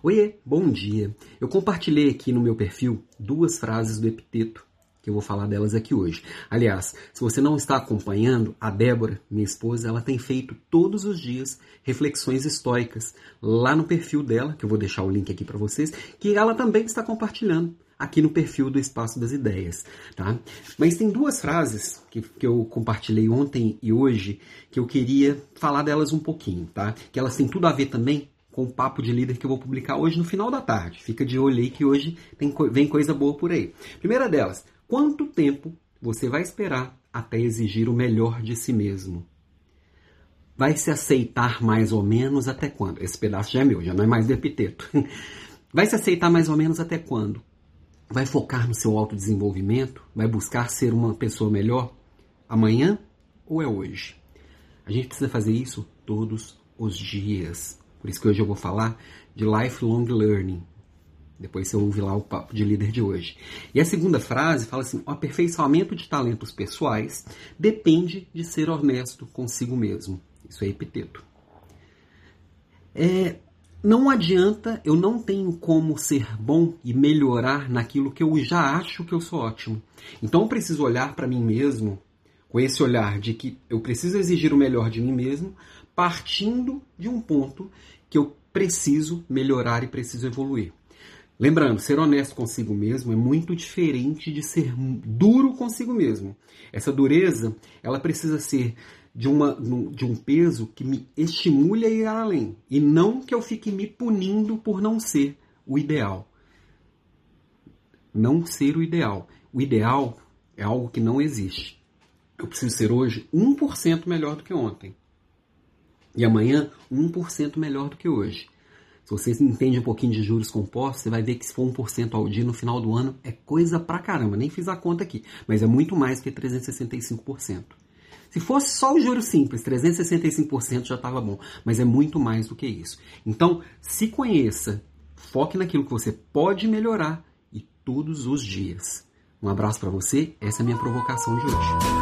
Oiê, bom dia. Eu compartilhei aqui no meu perfil duas frases do Epiteto, que eu vou falar delas aqui hoje. Aliás, se você não está acompanhando, a Débora, minha esposa, ela tem feito todos os dias reflexões estoicas lá no perfil dela, que eu vou deixar o link aqui para vocês, que ela também está compartilhando aqui no perfil do Espaço das Ideias, tá? Mas tem duas frases que, que eu compartilhei ontem e hoje que eu queria falar delas um pouquinho, tá? Que elas têm tudo a ver também com o papo de líder que eu vou publicar hoje no final da tarde. Fica de olho aí que hoje tem, vem coisa boa por aí. Primeira delas, quanto tempo você vai esperar até exigir o melhor de si mesmo? Vai se aceitar mais ou menos até quando? Esse pedaço já é meu, já não é mais do epiteto. Vai se aceitar mais ou menos até quando? Vai focar no seu autodesenvolvimento? Vai buscar ser uma pessoa melhor? Amanhã ou é hoje? A gente precisa fazer isso todos os dias. Por isso que hoje eu vou falar de lifelong learning. Depois você ouve lá o papo de líder de hoje. E a segunda frase fala assim: o aperfeiçoamento de talentos pessoais depende de ser honesto consigo mesmo. Isso é epiteto. É, não adianta, eu não tenho como ser bom e melhorar naquilo que eu já acho que eu sou ótimo. Então eu preciso olhar para mim mesmo com esse olhar de que eu preciso exigir o melhor de mim mesmo, partindo de um ponto que eu preciso melhorar e preciso evoluir. Lembrando, ser honesto consigo mesmo é muito diferente de ser duro consigo mesmo. Essa dureza, ela precisa ser de, uma, de um peso que me estimule a ir além e não que eu fique me punindo por não ser o ideal. Não ser o ideal. O ideal é algo que não existe. Eu preciso ser hoje 1% melhor do que ontem. E amanhã, 1% melhor do que hoje. Se você entende um pouquinho de juros compostos, você vai ver que se for 1% ao dia no final do ano, é coisa pra caramba. Nem fiz a conta aqui, mas é muito mais que 365%. Se fosse só o juro simples, 365% já estava bom, mas é muito mais do que isso. Então, se conheça, foque naquilo que você pode melhorar e todos os dias. Um abraço para você, essa é a minha provocação de hoje.